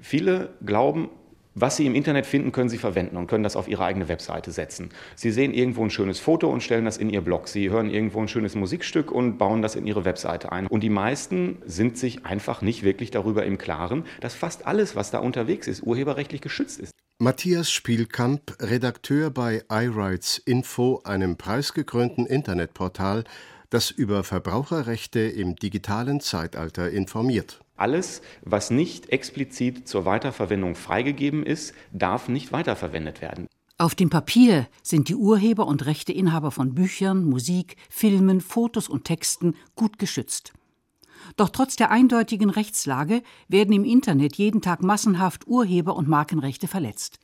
Viele glauben, was Sie im Internet finden, können Sie verwenden und können das auf Ihre eigene Webseite setzen. Sie sehen irgendwo ein schönes Foto und stellen das in Ihr Blog. Sie hören irgendwo ein schönes Musikstück und bauen das in Ihre Webseite ein. Und die meisten sind sich einfach nicht wirklich darüber im Klaren, dass fast alles, was da unterwegs ist, urheberrechtlich geschützt ist. Matthias Spielkamp, Redakteur bei iRights Info, einem preisgekrönten Internetportal, das über Verbraucherrechte im digitalen Zeitalter informiert. Alles, was nicht explizit zur Weiterverwendung freigegeben ist, darf nicht weiterverwendet werden. Auf dem Papier sind die Urheber und Rechteinhaber von Büchern, Musik, Filmen, Fotos und Texten gut geschützt. Doch trotz der eindeutigen Rechtslage werden im Internet jeden Tag massenhaft Urheber- und Markenrechte verletzt.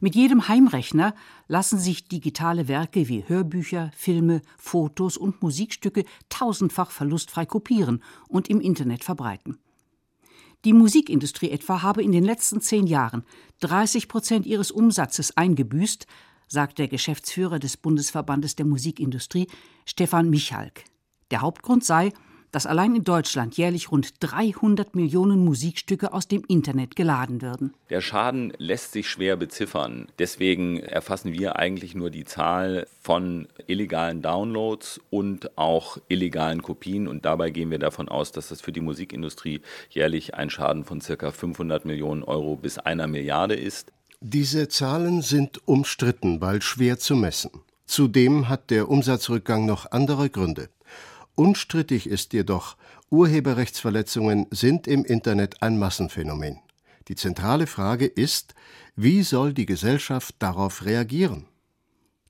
Mit jedem Heimrechner lassen sich digitale Werke wie Hörbücher, Filme, Fotos und Musikstücke tausendfach verlustfrei kopieren und im Internet verbreiten. Die Musikindustrie etwa habe in den letzten zehn Jahren 30 Prozent ihres Umsatzes eingebüßt, sagt der Geschäftsführer des Bundesverbandes der Musikindustrie, Stefan Michalk. Der Hauptgrund sei, dass allein in Deutschland jährlich rund 300 Millionen Musikstücke aus dem Internet geladen würden. Der Schaden lässt sich schwer beziffern. Deswegen erfassen wir eigentlich nur die Zahl von illegalen Downloads und auch illegalen Kopien. Und dabei gehen wir davon aus, dass das für die Musikindustrie jährlich ein Schaden von ca. 500 Millionen Euro bis einer Milliarde ist. Diese Zahlen sind umstritten, weil schwer zu messen. Zudem hat der Umsatzrückgang noch andere Gründe. Unstrittig ist jedoch, Urheberrechtsverletzungen sind im Internet ein Massenphänomen. Die zentrale Frage ist, wie soll die Gesellschaft darauf reagieren?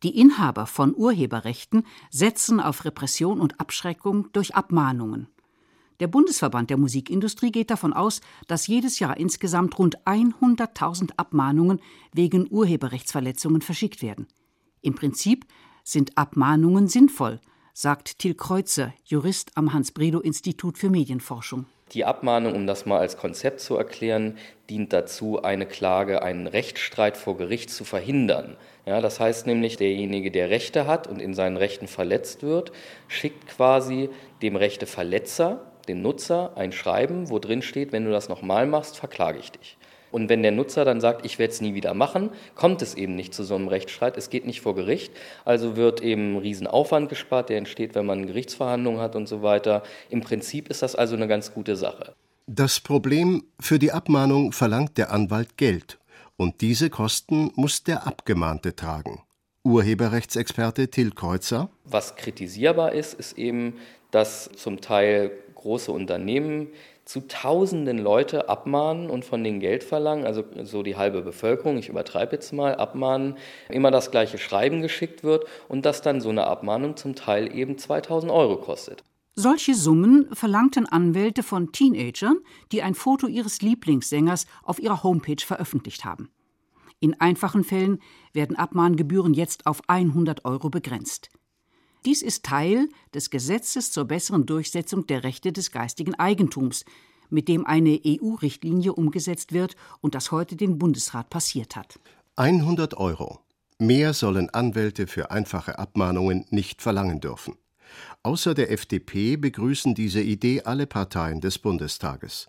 Die Inhaber von Urheberrechten setzen auf Repression und Abschreckung durch Abmahnungen. Der Bundesverband der Musikindustrie geht davon aus, dass jedes Jahr insgesamt rund 100.000 Abmahnungen wegen Urheberrechtsverletzungen verschickt werden. Im Prinzip sind Abmahnungen sinnvoll, sagt Till Kreuzer, Jurist am Hans-Bredow-Institut für Medienforschung. Die Abmahnung, um das mal als Konzept zu erklären, dient dazu, eine Klage, einen Rechtsstreit vor Gericht zu verhindern. Ja, das heißt nämlich, derjenige, der Rechte hat und in seinen Rechten verletzt wird, schickt quasi dem Rechteverletzer, dem Nutzer, ein Schreiben, wo drin steht, wenn du das nochmal machst, verklage ich dich. Und wenn der Nutzer dann sagt, ich werde es nie wieder machen, kommt es eben nicht zu so einem Rechtsstreit. Es geht nicht vor Gericht. Also wird eben ein Riesenaufwand gespart, der entsteht, wenn man Gerichtsverhandlungen hat und so weiter. Im Prinzip ist das also eine ganz gute Sache. Das Problem, für die Abmahnung verlangt der Anwalt Geld. Und diese Kosten muss der Abgemahnte tragen. Urheberrechtsexperte Till Kreuzer. Was kritisierbar ist, ist eben, dass zum Teil große Unternehmen zu Tausenden Leute abmahnen und von denen Geld verlangen, also so die halbe Bevölkerung, ich übertreibe jetzt mal, abmahnen, immer das gleiche Schreiben geschickt wird und dass dann so eine Abmahnung zum Teil eben 2000 Euro kostet. Solche Summen verlangten Anwälte von Teenagern, die ein Foto ihres Lieblingssängers auf ihrer Homepage veröffentlicht haben. In einfachen Fällen werden Abmahngebühren jetzt auf 100 Euro begrenzt. Dies ist Teil des Gesetzes zur besseren Durchsetzung der Rechte des geistigen Eigentums, mit dem eine EU-Richtlinie umgesetzt wird und das heute den Bundesrat passiert hat. 100 Euro. Mehr sollen Anwälte für einfache Abmahnungen nicht verlangen dürfen. Außer der FDP begrüßen diese Idee alle Parteien des Bundestages.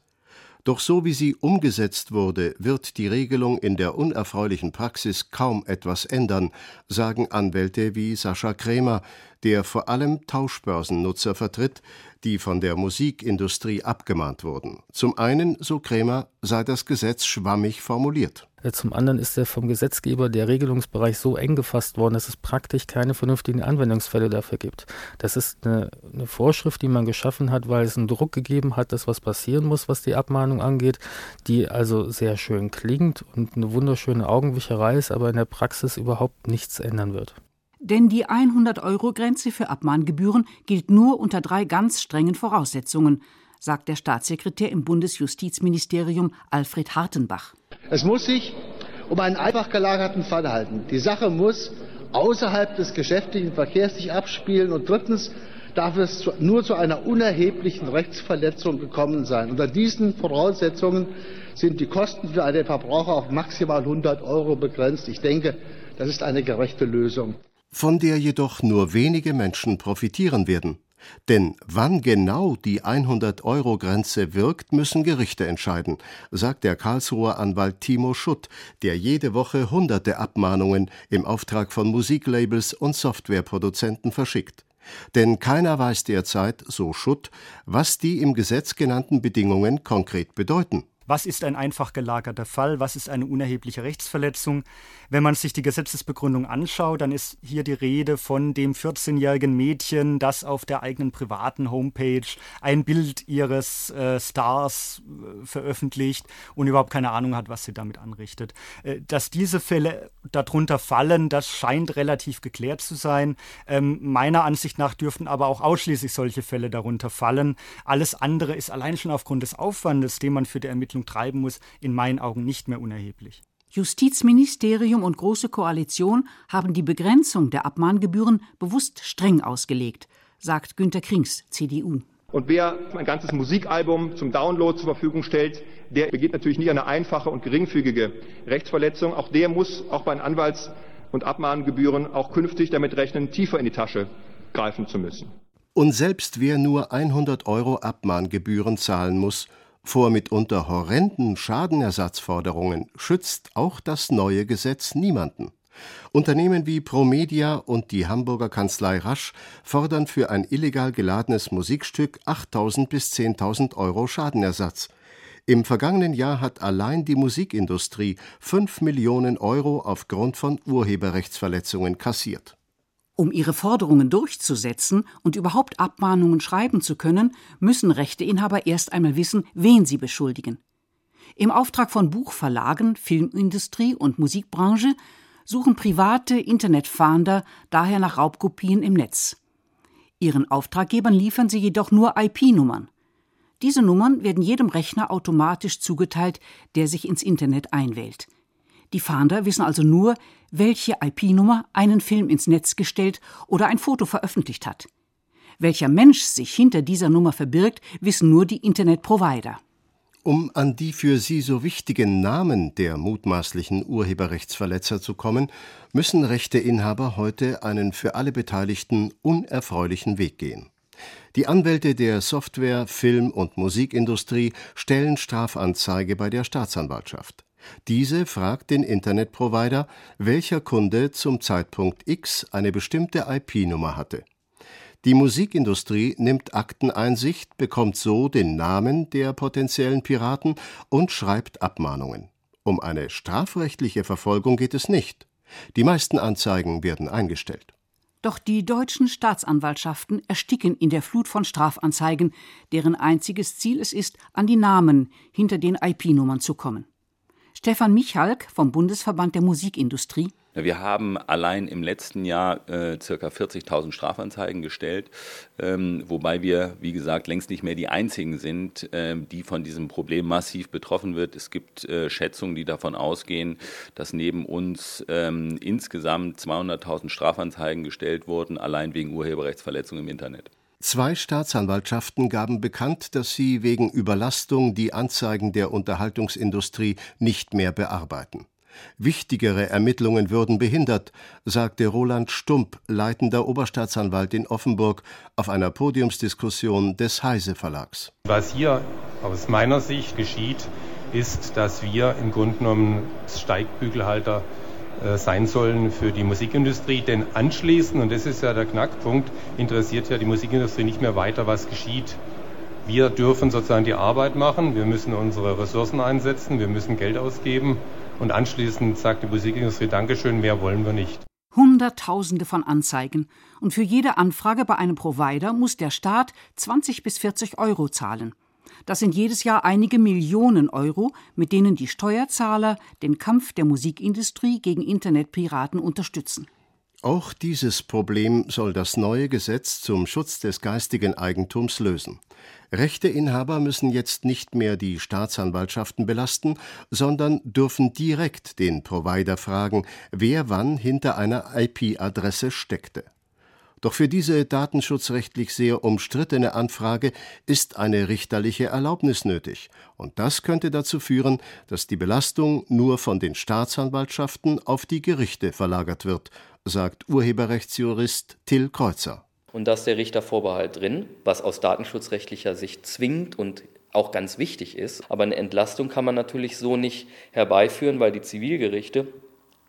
Doch so wie sie umgesetzt wurde, wird die Regelung in der unerfreulichen Praxis kaum etwas ändern, sagen Anwälte wie Sascha Krämer, der vor allem Tauschbörsennutzer vertritt, die von der Musikindustrie abgemahnt wurden. Zum einen, so Krämer, sei das Gesetz schwammig formuliert. Zum anderen ist der vom Gesetzgeber der Regelungsbereich so eng gefasst worden, dass es praktisch keine vernünftigen Anwendungsfälle dafür gibt. Das ist eine, eine, Vorschrift, die man geschaffen hat, weil es einen Druck gegeben hat, dass was passieren muss, was die Abmahnung angeht, die also sehr schön klingt und eine wunderschöne Augenwischerei ist, aber in der Praxis überhaupt nichts ändern wird. Denn die 100-Euro-Grenze für Abmahngebühren gilt nur unter drei ganz strengen Voraussetzungen, sagt der Staatssekretär im Bundesjustizministerium Alfred Hartenbach. Es muss sich um einen einfach gelagerten Fall handeln. Die Sache muss außerhalb des geschäftlichen Verkehrs sich abspielen und drittens darf es nur zu einer unerheblichen Rechtsverletzung gekommen sein. Unter diesen Voraussetzungen sind die Kosten für einen Verbraucher auf maximal 100 Euro begrenzt. Ich denke, das ist eine gerechte Lösung. Von der jedoch nur wenige Menschen profitieren werden. Denn wann genau die 100-Euro-Grenze wirkt, müssen Gerichte entscheiden, sagt der Karlsruher Anwalt Timo Schutt, der jede Woche hunderte Abmahnungen im Auftrag von Musiklabels und Softwareproduzenten verschickt. Denn keiner weiß derzeit, so Schutt, was die im Gesetz genannten Bedingungen konkret bedeuten. Was ist ein einfach gelagerter Fall? Was ist eine unerhebliche Rechtsverletzung? Wenn man sich die Gesetzesbegründung anschaut, dann ist hier die Rede von dem 14-jährigen Mädchen, das auf der eigenen privaten Homepage ein Bild ihres äh, Stars äh, veröffentlicht und überhaupt keine Ahnung hat, was sie damit anrichtet. Äh, dass diese Fälle darunter fallen, das scheint relativ geklärt zu sein. Ähm, meiner Ansicht nach dürften aber auch ausschließlich solche Fälle darunter fallen. Alles andere ist allein schon aufgrund des Aufwandes, den man für die Ermittlung treiben muss, in meinen Augen nicht mehr unerheblich. Justizministerium und Große Koalition haben die Begrenzung der Abmahngebühren bewusst streng ausgelegt, sagt Günter Krings, CDU. Und wer ein ganzes Musikalbum zum Download zur Verfügung stellt, der begeht natürlich nicht eine einfache und geringfügige Rechtsverletzung. Auch der muss auch bei den Anwalts- und Abmahngebühren auch künftig damit rechnen, tiefer in die Tasche greifen zu müssen. Und selbst wer nur 100 Euro Abmahngebühren zahlen muss, vor mitunter horrenden Schadenersatzforderungen schützt auch das neue Gesetz niemanden. Unternehmen wie Promedia und die Hamburger Kanzlei Rasch fordern für ein illegal geladenes Musikstück 8.000 bis 10.000 Euro Schadenersatz. Im vergangenen Jahr hat allein die Musikindustrie 5 Millionen Euro aufgrund von Urheberrechtsverletzungen kassiert. Um ihre Forderungen durchzusetzen und überhaupt Abmahnungen schreiben zu können, müssen Rechteinhaber erst einmal wissen, wen sie beschuldigen. Im Auftrag von Buchverlagen, Filmindustrie und Musikbranche suchen private Internetfahnder daher nach Raubkopien im Netz. Ihren Auftraggebern liefern sie jedoch nur IP-Nummern. Diese Nummern werden jedem Rechner automatisch zugeteilt, der sich ins Internet einwählt. Die Fahnder wissen also nur, welche IP-Nummer einen Film ins Netz gestellt oder ein Foto veröffentlicht hat. Welcher Mensch sich hinter dieser Nummer verbirgt, wissen nur die Internetprovider. Um an die für sie so wichtigen Namen der mutmaßlichen Urheberrechtsverletzer zu kommen, müssen Rechteinhaber heute einen für alle Beteiligten unerfreulichen Weg gehen. Die Anwälte der Software-, Film- und Musikindustrie stellen Strafanzeige bei der Staatsanwaltschaft. Diese fragt den Internetprovider, welcher Kunde zum Zeitpunkt X eine bestimmte IP-Nummer hatte. Die Musikindustrie nimmt Akteneinsicht, bekommt so den Namen der potenziellen Piraten und schreibt Abmahnungen. Um eine strafrechtliche Verfolgung geht es nicht. Die meisten Anzeigen werden eingestellt. Doch die deutschen Staatsanwaltschaften ersticken in der Flut von Strafanzeigen, deren einziges Ziel es ist, an die Namen hinter den IP-Nummern zu kommen. Stefan Michalk vom Bundesverband der Musikindustrie. Wir haben allein im letzten Jahr äh, ca. 40.000 Strafanzeigen gestellt, ähm, wobei wir, wie gesagt, längst nicht mehr die einzigen sind, äh, die von diesem Problem massiv betroffen wird. Es gibt äh, Schätzungen, die davon ausgehen, dass neben uns ähm, insgesamt 200.000 Strafanzeigen gestellt wurden, allein wegen Urheberrechtsverletzungen im Internet. Zwei Staatsanwaltschaften gaben bekannt, dass sie wegen Überlastung die Anzeigen der Unterhaltungsindustrie nicht mehr bearbeiten. Wichtigere Ermittlungen würden behindert, sagte Roland Stump, leitender Oberstaatsanwalt in Offenburg, auf einer Podiumsdiskussion des Heise Verlags. Was hier aus meiner Sicht geschieht, ist, dass wir im Grunde genommen Steigbügelhalter sein sollen für die Musikindustrie. Denn anschließend, und das ist ja der Knackpunkt, interessiert ja die Musikindustrie nicht mehr weiter, was geschieht. Wir dürfen sozusagen die Arbeit machen, wir müssen unsere Ressourcen einsetzen, wir müssen Geld ausgeben und anschließend sagt die Musikindustrie Dankeschön, mehr wollen wir nicht. Hunderttausende von Anzeigen. Und für jede Anfrage bei einem Provider muss der Staat 20 bis 40 Euro zahlen. Das sind jedes Jahr einige Millionen Euro, mit denen die Steuerzahler den Kampf der Musikindustrie gegen Internetpiraten unterstützen. Auch dieses Problem soll das neue Gesetz zum Schutz des geistigen Eigentums lösen. Rechteinhaber müssen jetzt nicht mehr die Staatsanwaltschaften belasten, sondern dürfen direkt den Provider fragen, wer wann hinter einer IP-Adresse steckte. Doch für diese datenschutzrechtlich sehr umstrittene Anfrage ist eine richterliche Erlaubnis nötig, und das könnte dazu führen, dass die Belastung nur von den Staatsanwaltschaften auf die Gerichte verlagert wird, sagt Urheberrechtsjurist Till Kreuzer. und da ist der Richtervorbehalt drin, was aus datenschutzrechtlicher Sicht zwingend und auch ganz wichtig ist. Aber eine Entlastung kann man natürlich so nicht herbeiführen, weil die Zivilgerichte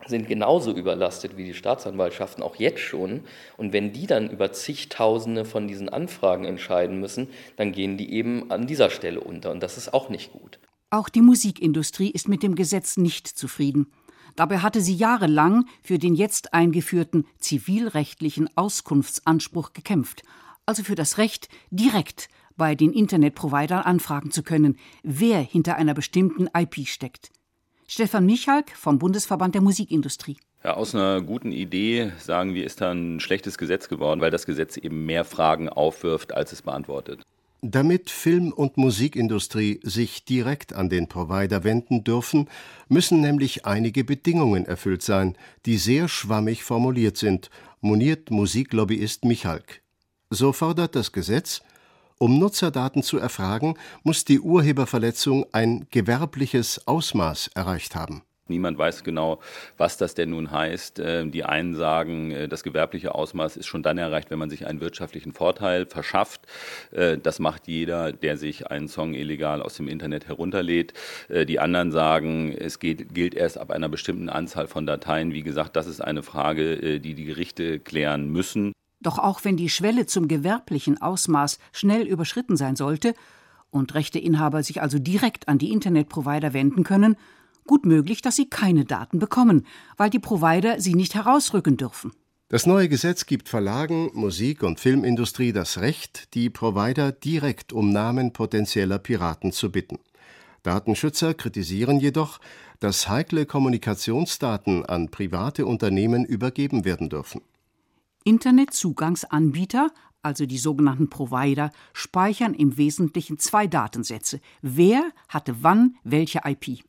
sind genauso überlastet wie die Staatsanwaltschaften, auch jetzt schon. Und wenn die dann über zigtausende von diesen Anfragen entscheiden müssen, dann gehen die eben an dieser Stelle unter. Und das ist auch nicht gut. Auch die Musikindustrie ist mit dem Gesetz nicht zufrieden. Dabei hatte sie jahrelang für den jetzt eingeführten zivilrechtlichen Auskunftsanspruch gekämpft, also für das Recht, direkt bei den Internetprovidern anfragen zu können, wer hinter einer bestimmten IP steckt. Stefan Michalk vom Bundesverband der Musikindustrie. Ja, aus einer guten Idee, sagen wir, ist da ein schlechtes Gesetz geworden, weil das Gesetz eben mehr Fragen aufwirft, als es beantwortet. Damit Film- und Musikindustrie sich direkt an den Provider wenden dürfen, müssen nämlich einige Bedingungen erfüllt sein, die sehr schwammig formuliert sind, moniert Musiklobbyist Michalk. So fordert das Gesetz, um Nutzerdaten zu erfragen, muss die Urheberverletzung ein gewerbliches Ausmaß erreicht haben. Niemand weiß genau, was das denn nun heißt. Ähm, die einen sagen, äh, das gewerbliche Ausmaß ist schon dann erreicht, wenn man sich einen wirtschaftlichen Vorteil verschafft. Äh, das macht jeder, der sich einen Song illegal aus dem Internet herunterlädt. Äh, die anderen sagen, es geht, gilt erst ab einer bestimmten Anzahl von Dateien. Wie gesagt, das ist eine Frage, die die Gerichte klären müssen. Doch auch wenn die Schwelle zum gewerblichen Ausmaß schnell überschritten sein sollte und Rechteinhaber sich also direkt an die Internetprovider wenden können, gut möglich, dass sie keine Daten bekommen, weil die Provider sie nicht herausrücken dürfen. Das neue Gesetz gibt Verlagen, Musik- und Filmindustrie das Recht, die Provider direkt um Namen potenzieller Piraten zu bitten. Datenschützer kritisieren jedoch, dass heikle Kommunikationsdaten an private Unternehmen übergeben werden dürfen. Internetzugangsanbieter, also die sogenannten Provider, speichern im Wesentlichen zwei Datensätze. Wer hatte wann welche IP?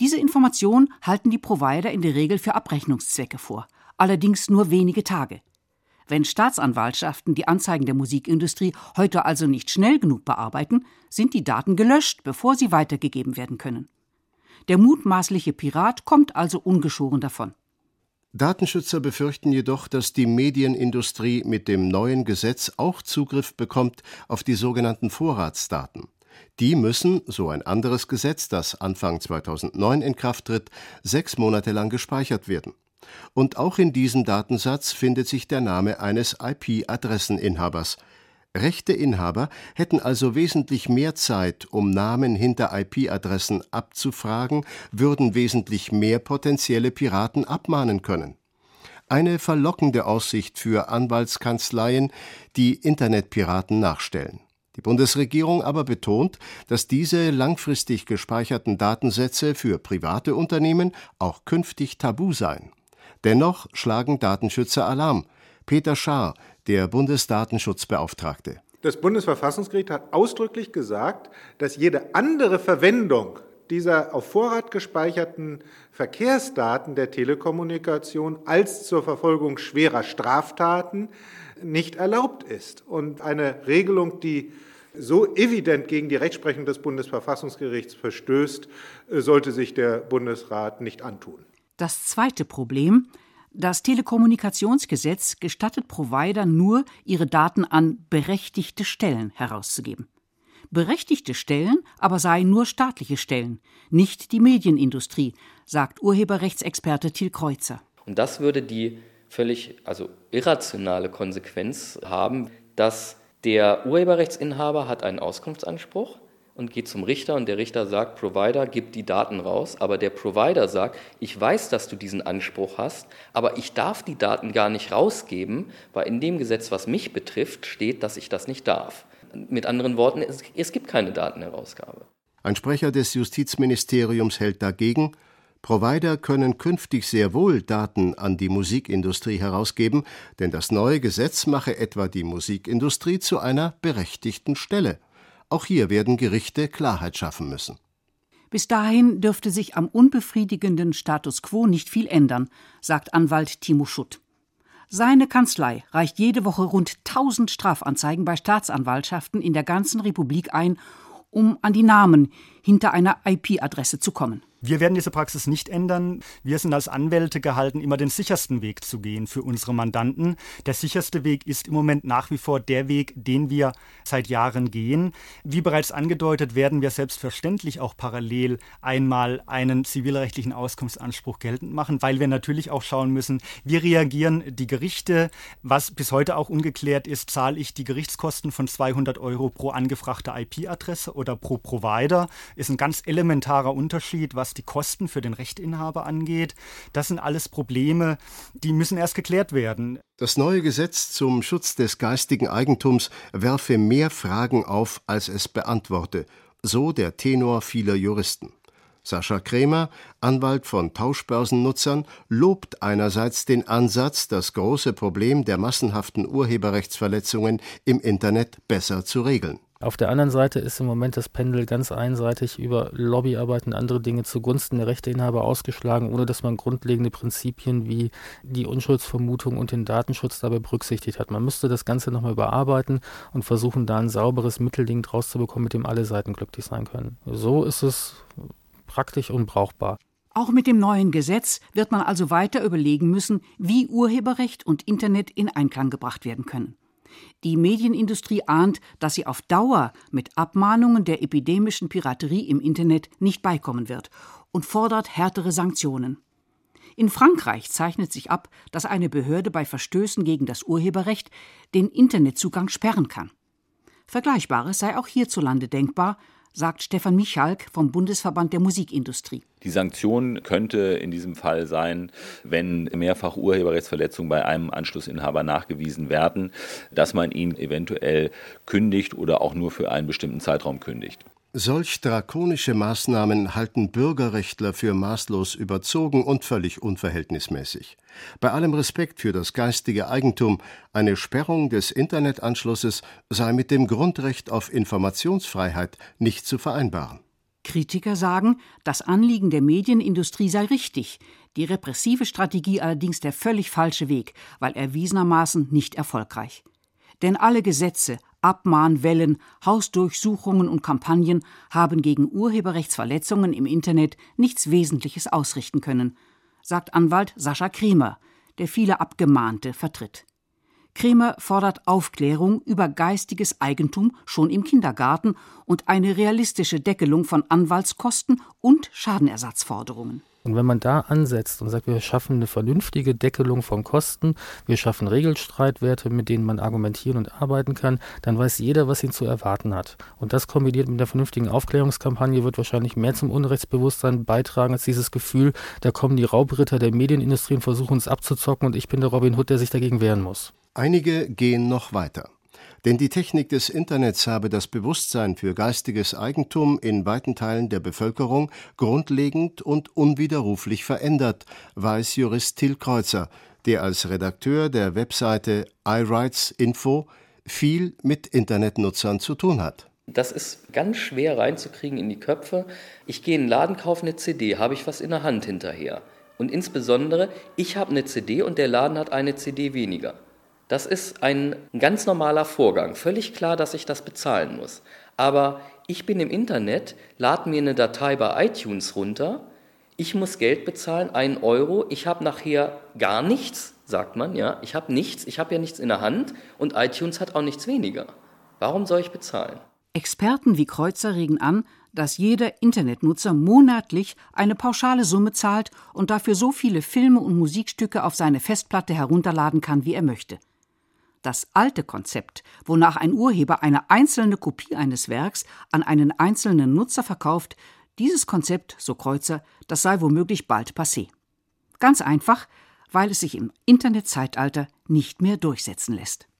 Diese Information halten die Provider in der Regel für Abrechnungszwecke vor, allerdings nur wenige Tage. Wenn Staatsanwaltschaften die Anzeigen der Musikindustrie heute also nicht schnell genug bearbeiten, sind die Daten gelöscht, bevor sie weitergegeben werden können. Der mutmaßliche Pirat kommt also ungeschoren davon. Datenschützer befürchten jedoch, dass die Medienindustrie mit dem neuen Gesetz auch Zugriff bekommt auf die sogenannten Vorratsdaten. Die müssen, so ein anderes Gesetz, das Anfang 2009 in Kraft tritt, sechs Monate lang gespeichert werden. Und auch in diesem Datensatz findet sich der Name eines IP-Adresseninhabers. Rechteinhaber hätten also wesentlich mehr Zeit, um Namen hinter IP-Adressen abzufragen, würden wesentlich mehr potenzielle Piraten abmahnen können. Eine verlockende Aussicht für Anwaltskanzleien, die Internetpiraten nachstellen. Die Bundesregierung aber betont, dass diese langfristig gespeicherten Datensätze für private Unternehmen auch künftig tabu seien. Dennoch schlagen Datenschützer Alarm. Peter Schaar, der Bundesdatenschutzbeauftragte. Das Bundesverfassungsgericht hat ausdrücklich gesagt, dass jede andere Verwendung dieser auf Vorrat gespeicherten Verkehrsdaten der Telekommunikation als zur Verfolgung schwerer Straftaten nicht erlaubt ist. Und eine Regelung, die so evident gegen die Rechtsprechung des Bundesverfassungsgerichts verstößt, sollte sich der Bundesrat nicht antun. Das zweite Problem das Telekommunikationsgesetz gestattet Provider nur, ihre Daten an berechtigte Stellen herauszugeben. Berechtigte Stellen aber seien nur staatliche Stellen, nicht die Medienindustrie, sagt Urheberrechtsexperte Thiel Kreuzer. Und das würde die völlig also irrationale Konsequenz haben, dass der Urheberrechtsinhaber hat einen Auskunftsanspruch und geht zum Richter und der Richter sagt, Provider, gib die Daten raus, aber der Provider sagt, ich weiß, dass du diesen Anspruch hast, aber ich darf die Daten gar nicht rausgeben, weil in dem Gesetz, was mich betrifft, steht, dass ich das nicht darf. Mit anderen Worten, es, es gibt keine Datenherausgabe. Ein Sprecher des Justizministeriums hält dagegen, Provider können künftig sehr wohl Daten an die Musikindustrie herausgeben, denn das neue Gesetz mache etwa die Musikindustrie zu einer berechtigten Stelle. Auch hier werden Gerichte Klarheit schaffen müssen. Bis dahin dürfte sich am unbefriedigenden Status quo nicht viel ändern, sagt Anwalt Timo Schutt. Seine Kanzlei reicht jede Woche rund 1000 Strafanzeigen bei Staatsanwaltschaften in der ganzen Republik ein, um an die Namen hinter einer IP-Adresse zu kommen. Wir werden diese Praxis nicht ändern. Wir sind als Anwälte gehalten, immer den sichersten Weg zu gehen für unsere Mandanten. Der sicherste Weg ist im Moment nach wie vor der Weg, den wir seit Jahren gehen. Wie bereits angedeutet, werden wir selbstverständlich auch parallel einmal einen zivilrechtlichen Auskunftsanspruch geltend machen, weil wir natürlich auch schauen müssen, wie reagieren die Gerichte. Was bis heute auch ungeklärt ist, zahle ich die Gerichtskosten von 200 Euro pro angefragte IP-Adresse oder pro Provider? Ist ein ganz elementarer Unterschied, was die Kosten für den Rechtinhaber angeht. Das sind alles Probleme, die müssen erst geklärt werden. Das neue Gesetz zum Schutz des geistigen Eigentums werfe mehr Fragen auf, als es beantworte, so der Tenor vieler Juristen. Sascha Krämer, Anwalt von Tauschbörsennutzern, lobt einerseits den Ansatz, das große Problem der massenhaften Urheberrechtsverletzungen im Internet besser zu regeln. Auf der anderen Seite ist im Moment das Pendel ganz einseitig über Lobbyarbeit und andere Dinge zugunsten der Rechteinhaber ausgeschlagen, ohne dass man grundlegende Prinzipien wie die Unschuldsvermutung und den Datenschutz dabei berücksichtigt hat. Man müsste das Ganze nochmal überarbeiten und versuchen, da ein sauberes Mittelding draus zu bekommen, mit dem alle Seiten glücklich sein können. So ist es praktisch und brauchbar. Auch mit dem neuen Gesetz wird man also weiter überlegen müssen, wie Urheberrecht und Internet in Einklang gebracht werden können. Die Medienindustrie ahnt, dass sie auf Dauer mit Abmahnungen der epidemischen Piraterie im Internet nicht beikommen wird und fordert härtere Sanktionen. In Frankreich zeichnet sich ab, dass eine Behörde bei Verstößen gegen das Urheberrecht den Internetzugang sperren kann. Vergleichbares sei auch hierzulande denkbar, sagt Stefan Michalk vom Bundesverband der Musikindustrie. Die Sanktion könnte in diesem Fall sein, wenn mehrfach Urheberrechtsverletzungen bei einem Anschlussinhaber nachgewiesen werden, dass man ihn eventuell kündigt oder auch nur für einen bestimmten Zeitraum kündigt. Solch drakonische Maßnahmen halten Bürgerrechtler für maßlos überzogen und völlig unverhältnismäßig. Bei allem Respekt für das geistige Eigentum, eine Sperrung des Internetanschlusses sei mit dem Grundrecht auf Informationsfreiheit nicht zu vereinbaren. Kritiker sagen, das Anliegen der Medienindustrie sei richtig, die repressive Strategie allerdings der völlig falsche Weg, weil erwiesenermaßen nicht erfolgreich. Denn alle Gesetze, Abmahnwellen, Hausdurchsuchungen und Kampagnen haben gegen Urheberrechtsverletzungen im Internet nichts Wesentliches ausrichten können, sagt Anwalt Sascha Kremer, der viele Abgemahnte vertritt. Kremer fordert Aufklärung über geistiges Eigentum schon im Kindergarten und eine realistische Deckelung von Anwaltskosten und Schadenersatzforderungen. Und wenn man da ansetzt und sagt, wir schaffen eine vernünftige Deckelung von Kosten, wir schaffen Regelstreitwerte, mit denen man argumentieren und arbeiten kann, dann weiß jeder, was ihn zu erwarten hat. Und das kombiniert mit einer vernünftigen Aufklärungskampagne wird wahrscheinlich mehr zum Unrechtsbewusstsein beitragen als dieses Gefühl, da kommen die Raubritter der Medienindustrie und versuchen uns abzuzocken und ich bin der Robin Hood, der sich dagegen wehren muss. Einige gehen noch weiter. Denn die Technik des Internets habe das Bewusstsein für geistiges Eigentum in weiten Teilen der Bevölkerung grundlegend und unwiderruflich verändert, weiß Jurist Till Kreuzer, der als Redakteur der Webseite iRights Info viel mit Internetnutzern zu tun hat. Das ist ganz schwer reinzukriegen in die Köpfe. Ich gehe in den Laden, kaufe eine CD, habe ich was in der Hand hinterher. Und insbesondere, ich habe eine CD und der Laden hat eine CD weniger. Das ist ein ganz normaler Vorgang. Völlig klar, dass ich das bezahlen muss. Aber ich bin im Internet, lade mir eine Datei bei iTunes runter, ich muss Geld bezahlen, einen Euro, ich habe nachher gar nichts, sagt man, ja, ich habe nichts, ich habe ja nichts in der Hand und iTunes hat auch nichts weniger. Warum soll ich bezahlen? Experten wie Kreuzer regen an, dass jeder Internetnutzer monatlich eine pauschale Summe zahlt und dafür so viele Filme und Musikstücke auf seine Festplatte herunterladen kann, wie er möchte. Das alte Konzept, wonach ein Urheber eine einzelne Kopie eines Werks an einen einzelnen Nutzer verkauft, dieses Konzept, so Kreuzer, das sei womöglich bald passé. Ganz einfach, weil es sich im Internetzeitalter nicht mehr durchsetzen lässt.